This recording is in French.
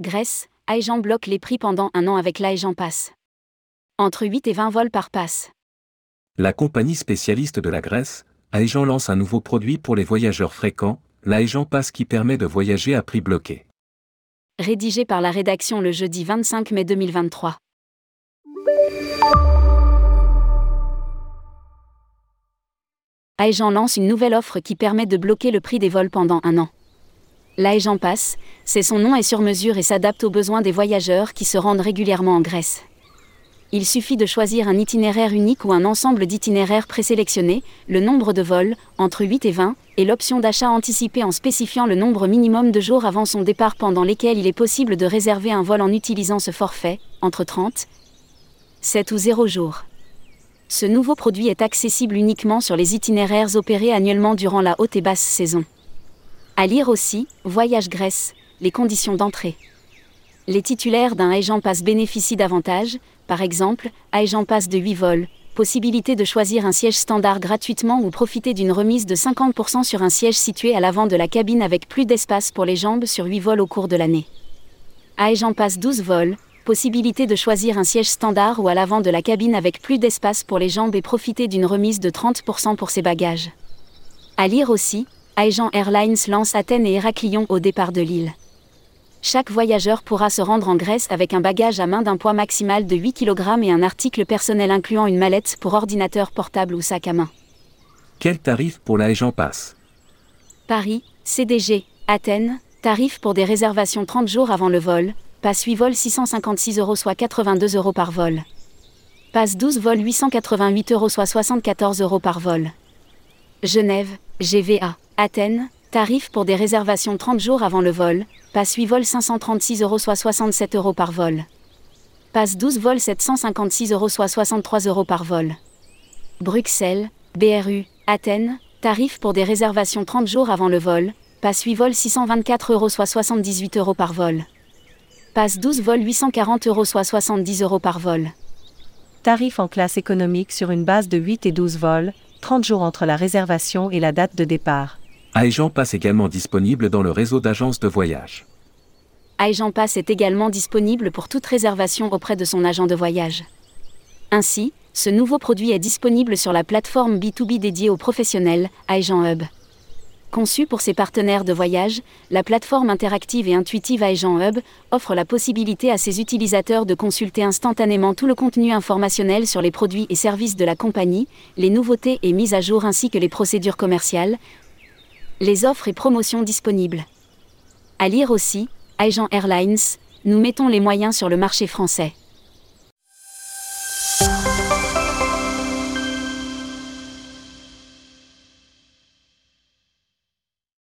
Grèce, Aegean bloque les prix pendant un an avec l'Aegean Pass. Entre 8 et 20 vols par passe. La compagnie spécialiste de la Grèce, Aegean lance un nouveau produit pour les voyageurs fréquents, l'Aegean Pass qui permet de voyager à prix bloqué. Rédigé par la rédaction le jeudi 25 mai 2023. Aegean lance une nouvelle offre qui permet de bloquer le prix des vols pendant un an. L'Aegean Pass, c'est son nom est sur mesure et s'adapte aux besoins des voyageurs qui se rendent régulièrement en Grèce. Il suffit de choisir un itinéraire unique ou un ensemble d'itinéraires présélectionnés, le nombre de vols, entre 8 et 20, et l'option d'achat anticipé en spécifiant le nombre minimum de jours avant son départ pendant lesquels il est possible de réserver un vol en utilisant ce forfait, entre 30, 7 ou 0 jours. Ce nouveau produit est accessible uniquement sur les itinéraires opérés annuellement durant la haute et basse saison. À lire aussi, Voyage Grèce, les conditions d'entrée. Les titulaires d'un Aegean Pass bénéficient davantage, par exemple, Aegean Pass de 8 vols, possibilité de choisir un siège standard gratuitement ou profiter d'une remise de 50% sur un siège situé à l'avant de la cabine avec plus d'espace pour les jambes sur 8 vols au cours de l'année. Aegean Pass 12 vols, possibilité de choisir un siège standard ou à l'avant de la cabine avec plus d'espace pour les jambes et profiter d'une remise de 30% pour ses bagages. À lire aussi, Aegean Airlines lance Athènes et Héraclion au départ de l'île. Chaque voyageur pourra se rendre en Grèce avec un bagage à main d'un poids maximal de 8 kg et un article personnel incluant une mallette pour ordinateur portable ou sac à main. Quel tarif pour l'Aegean Pass? Paris, CDG, Athènes, tarif pour des réservations 30 jours avant le vol, passe 8 vols 656 euros soit 82 euros par vol. Passe 12 vols 888 euros soit 74 euros par vol. Genève, GVA. Athènes, tarif pour des réservations 30 jours avant le vol, passe 8 vols 536 euros soit 67 euros par vol. Passe 12 vols 756 euros soit 63 euros par vol. Bruxelles, BRU, Athènes, tarif pour des réservations 30 jours avant le vol, passe 8 vols 624 euros soit 78 euros par vol. Passe 12 vols 840 euros soit 70 euros par vol. Tarif en classe économique sur une base de 8 et 12 vols, 30 jours entre la réservation et la date de départ. Aegean Pass également disponible dans le réseau d'agences de voyage. Aegean Pass est également disponible pour toute réservation auprès de son agent de voyage. Ainsi, ce nouveau produit est disponible sur la plateforme B2B dédiée aux professionnels, Aegean Hub. Conçue pour ses partenaires de voyage, la plateforme interactive et intuitive Aegean Hub offre la possibilité à ses utilisateurs de consulter instantanément tout le contenu informationnel sur les produits et services de la compagnie, les nouveautés et mises à jour ainsi que les procédures commerciales, les offres et promotions disponibles. À lire aussi, Aegean Airlines, nous mettons les moyens sur le marché français.